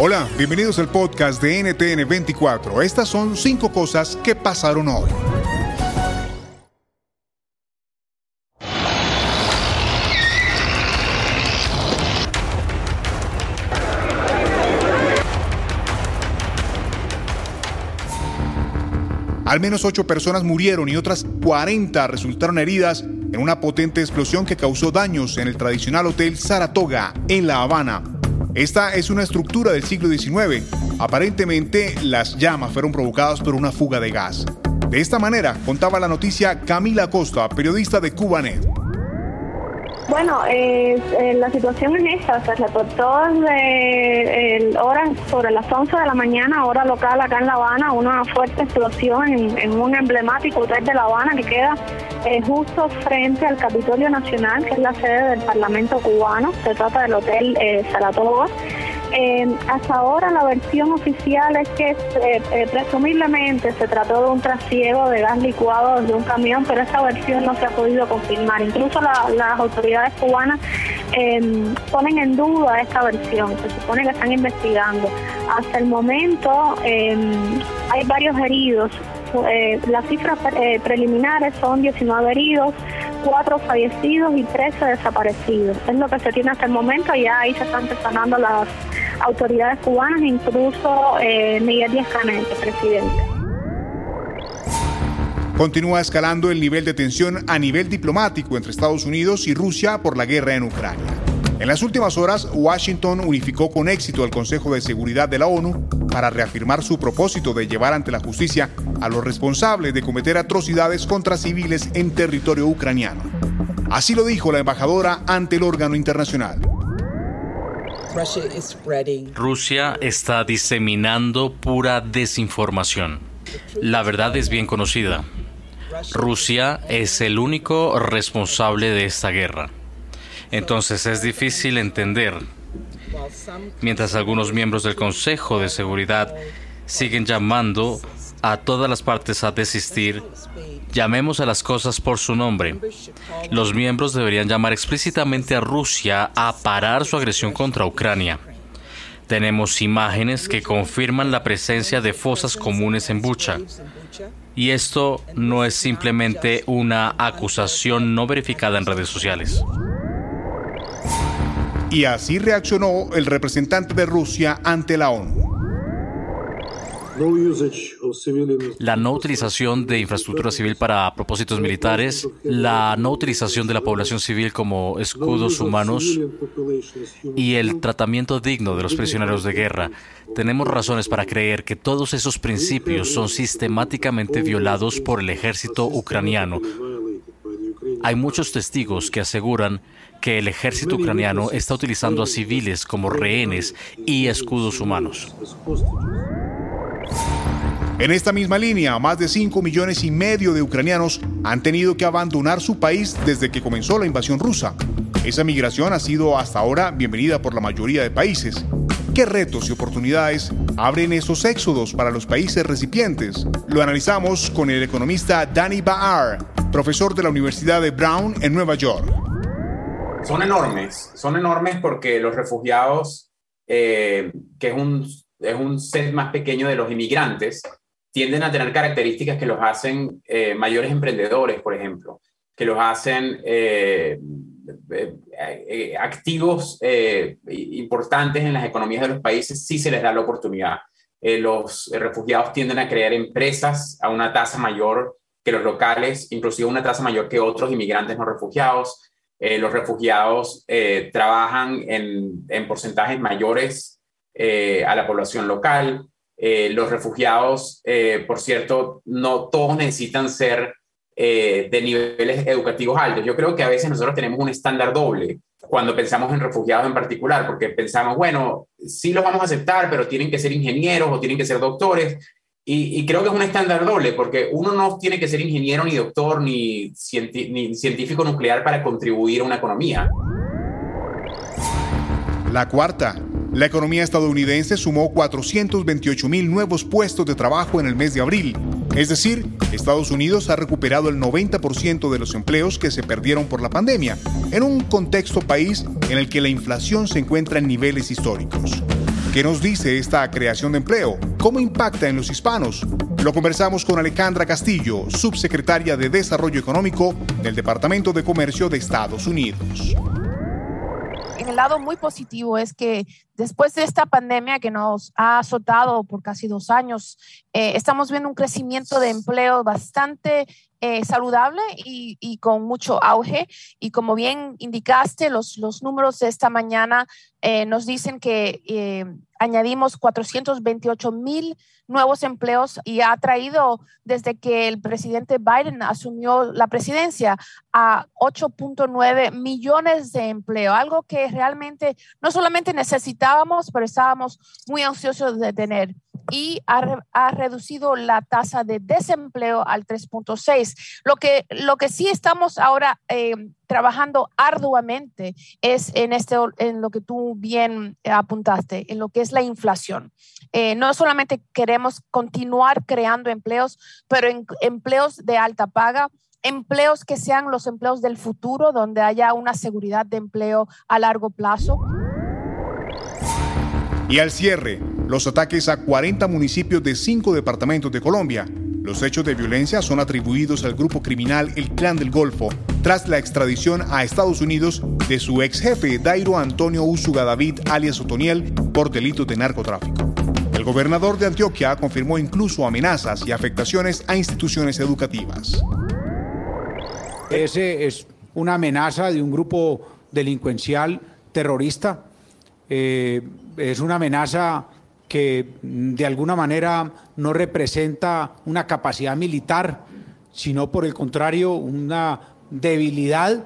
Hola, bienvenidos al podcast de NTN 24. Estas son cinco cosas que pasaron hoy. Al menos ocho personas murieron y otras 40 resultaron heridas en una potente explosión que causó daños en el tradicional Hotel Saratoga en La Habana. Esta es una estructura del siglo XIX. Aparentemente, las llamas fueron provocadas por una fuga de gas. De esta manera, contaba la noticia Camila Costa, periodista de Cubanet. Bueno, eh, la situación es esta, se reportó de horas sobre las 11 de la mañana, hora local acá en La Habana, una fuerte explosión en, un emblemático hotel de La Habana que queda eh, justo frente al Capitolio Nacional, que es la sede del Parlamento cubano. Se trata del Hotel eh, Saratoga. Eh, hasta ahora la versión oficial es que eh, eh, presumiblemente se trató de un trasiego de gas licuado de un camión, pero esa versión no se ha podido confirmar. Incluso las autoridades cubanas em, ponen en duda esta versión, se supone que están investigando. Hasta el momento em, hay varios heridos. las cifras preliminares son 19 heridos, 4 fallecidos y 13 desaparecidos. Es lo que se tiene hasta el momento, ya ahí se están empezando las autoridades cubanas, incluso eh, Miguel Díaz-Canel, presidente. Continúa escalando el nivel de tensión a nivel diplomático entre Estados Unidos y Rusia por la guerra en Ucrania. En las últimas horas, Washington unificó con éxito el Consejo de Seguridad de la ONU para reafirmar su propósito de llevar ante la justicia a los responsables de cometer atrocidades contra civiles en territorio ucraniano. Así lo dijo la embajadora ante el órgano internacional. Rusia está diseminando pura desinformación. La verdad es bien conocida. Rusia es el único responsable de esta guerra. Entonces es difícil entender. Mientras algunos miembros del Consejo de Seguridad siguen llamando a todas las partes a desistir, llamemos a las cosas por su nombre. Los miembros deberían llamar explícitamente a Rusia a parar su agresión contra Ucrania. Tenemos imágenes que confirman la presencia de fosas comunes en Bucha. Y esto no es simplemente una acusación no verificada en redes sociales. Y así reaccionó el representante de Rusia ante la ONU. La no utilización de infraestructura civil para propósitos militares, la no utilización de la población civil como escudos humanos y el tratamiento digno de los prisioneros de guerra. Tenemos razones para creer que todos esos principios son sistemáticamente violados por el ejército ucraniano. Hay muchos testigos que aseguran que el ejército ucraniano está utilizando a civiles como rehenes y escudos humanos. En esta misma línea, más de 5 millones y medio de ucranianos han tenido que abandonar su país desde que comenzó la invasión rusa. Esa migración ha sido hasta ahora bienvenida por la mayoría de países. ¿Qué retos y oportunidades abren esos éxodos para los países recipientes? Lo analizamos con el economista Danny Baar, profesor de la Universidad de Brown en Nueva York. Son enormes, son enormes porque los refugiados, eh, que es un, es un set más pequeño de los inmigrantes, tienden a tener características que los hacen eh, mayores emprendedores, por ejemplo, que los hacen eh, activos importantes en las economías de los países, sí se les da la oportunidad. los refugiados tienden a crear empresas a una tasa mayor que los locales, inclusive una tasa mayor que otros inmigrantes no refugiados. los refugiados trabajan en, en, porcentajes mayores a la población local. los refugiados, por cierto, no todos necesitan ser eh, de niveles educativos altos. Yo creo que a veces nosotros tenemos un estándar doble cuando pensamos en refugiados en particular, porque pensamos, bueno, sí los vamos a aceptar, pero tienen que ser ingenieros o tienen que ser doctores. Y, creo que es un estándar doble, porque uno no tiene que ser ingeniero, ni doctor, ni, ni científico nuclear para contribuir a una economía. La cuarta, la economía estadounidense sumó 428 mil nuevos puestos de trabajo en el mes de abril. Es decir, Estados Unidos ha recuperado el 90% de los empleos que se perdieron por la pandemia, en un contexto país en el que la inflación se encuentra en niveles históricos. ¿Qué nos dice esta creación de empleo? ¿Cómo impacta en los hispanos? Lo conversamos con Alejandra Castillo, subsecretaria de Desarrollo Económico del Departamento de Comercio de Estados Unidos el lado muy positivo es que después de esta pandemia que nos ha azotado por casi dos años, eh, estamos viendo un crecimiento de empleo bastante eh, saludable y, con mucho auge. Y como bien indicaste, los, los números de esta mañana eh, nos dicen que añadimos 428 mil nuevos empleos y ha traído desde que el presidente Biden asumió la presidencia a 8.9 millones de empleo, algo que realmente no solamente necesitábamos, pero estábamos muy ansiosos de tener y ha, reducido la tasa de desempleo al 3.6. Lo que, lo que sí estamos ahora eh, trabajando arduamente es en, este, en lo que tú bien apuntaste, en lo que es la inflación. Eh, no solamente queremos continuar creando empleos, pero en, empleos de alta paga, empleos que sean los empleos del futuro, donde haya una seguridad de empleo a largo plazo. Y al cierre, los ataques a 40 municipios de cinco departamentos de Colombia. Los hechos de violencia son atribuidos al grupo criminal El Clan del Golfo, tras la extradición a Estados Unidos de su ex jefe Dairo Antonio Usuga David alias Otoniel por delitos de narcotráfico. El gobernador de Antioquia confirmó incluso amenazas y afectaciones a instituciones educativas. Ese es una amenaza de un grupo delincuencial terrorista. Eh, es una amenaza que de alguna manera no representa una capacidad militar, sino por el contrario una debilidad,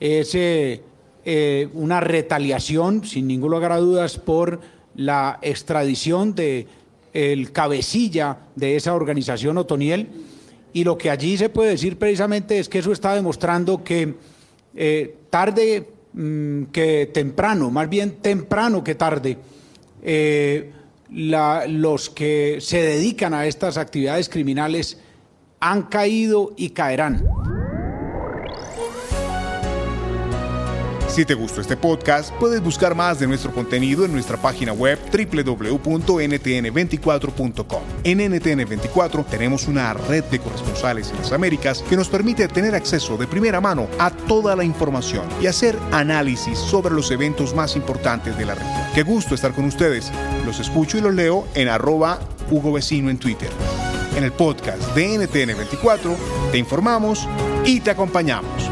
es eh, eh, una retaliación, sin ningún lugar a dudas, por la extradición de el cabecilla de esa organización Otoniel. Y lo que allí se puede decir precisamente es que eso está demostrando que eh, tarde mm, que temprano, más bien temprano que tarde, los que se dedican a estas actividades criminales han caído y caerán. Si te gustó este podcast, puedes buscar más de nuestro contenido en nuestra página web www.ntn24.com. En NTN24 tenemos una red de corresponsales en las Américas que nos permite tener acceso de primera mano a toda la información y hacer análisis sobre los eventos más importantes de la región. Qué gusto estar con ustedes. Los escucho y los leo en arroba Hugo Vecino en Twitter. En el podcast de NTN24 te informamos y te acompañamos.